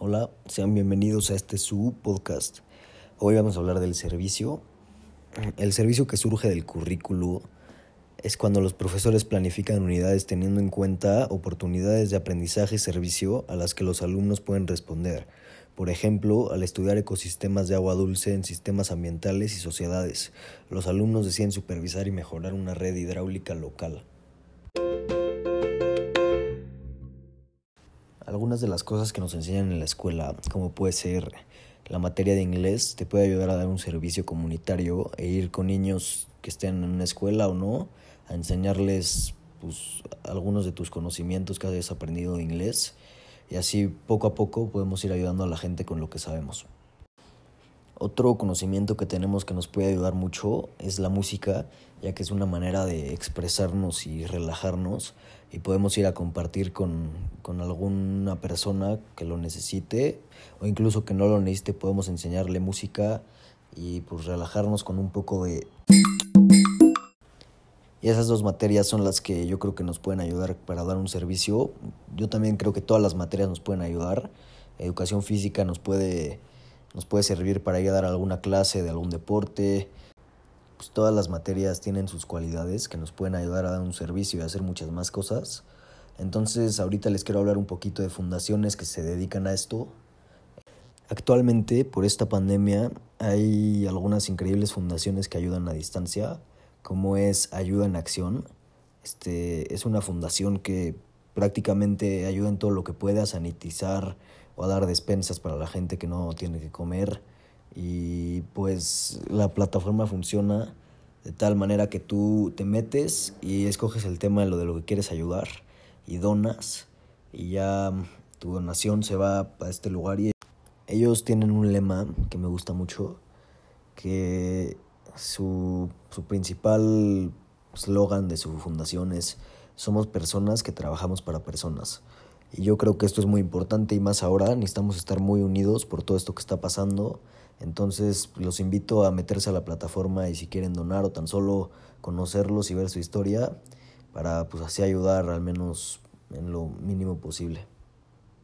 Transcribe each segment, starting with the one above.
Hola, sean bienvenidos a este su podcast. Hoy vamos a hablar del servicio. El servicio que surge del currículo es cuando los profesores planifican unidades teniendo en cuenta oportunidades de aprendizaje y servicio a las que los alumnos pueden responder. Por ejemplo, al estudiar ecosistemas de agua dulce en sistemas ambientales y sociedades, los alumnos deciden supervisar y mejorar una red hidráulica local. Algunas de las cosas que nos enseñan en la escuela, como puede ser la materia de inglés, te puede ayudar a dar un servicio comunitario e ir con niños que estén en una escuela o no, a enseñarles pues, algunos de tus conocimientos que hayas aprendido de inglés y así poco a poco podemos ir ayudando a la gente con lo que sabemos. Otro conocimiento que tenemos que nos puede ayudar mucho es la música, ya que es una manera de expresarnos y relajarnos y podemos ir a compartir con, con, alguna persona que lo necesite o incluso que no lo necesite, podemos enseñarle música y pues relajarnos con un poco de... Y esas dos materias son las que yo creo que nos pueden ayudar para dar un servicio. Yo también creo que todas las materias nos pueden ayudar. Educación física nos puede nos puede servir para ir a dar alguna clase de algún deporte. Pues todas las materias tienen sus cualidades que nos pueden ayudar a dar un servicio y hacer muchas más cosas. Entonces ahorita les quiero hablar un poquito de fundaciones que se dedican a esto. Actualmente, por esta pandemia, hay algunas increíbles fundaciones que ayudan a distancia, como es Ayuda en Acción. Este, es una fundación que prácticamente ayuda en todo lo que puede a sanitizar o a dar despensas para la gente que no tiene que comer. Y pues la plataforma funciona de tal manera que tú te metes y escoges el tema de lo de lo que quieres ayudar y donas y ya tu donación se va a este lugar y ellos tienen un lema que me gusta mucho que su, su principal slogan de su fundación es somos personas que trabajamos para personas. Y yo creo que esto es muy importante y más ahora necesitamos estar muy unidos por todo esto que está pasando. Entonces los invito a meterse a la plataforma y si quieren donar o tan solo conocerlos y ver su historia para pues así ayudar al menos en lo mínimo posible.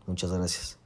Muchas gracias.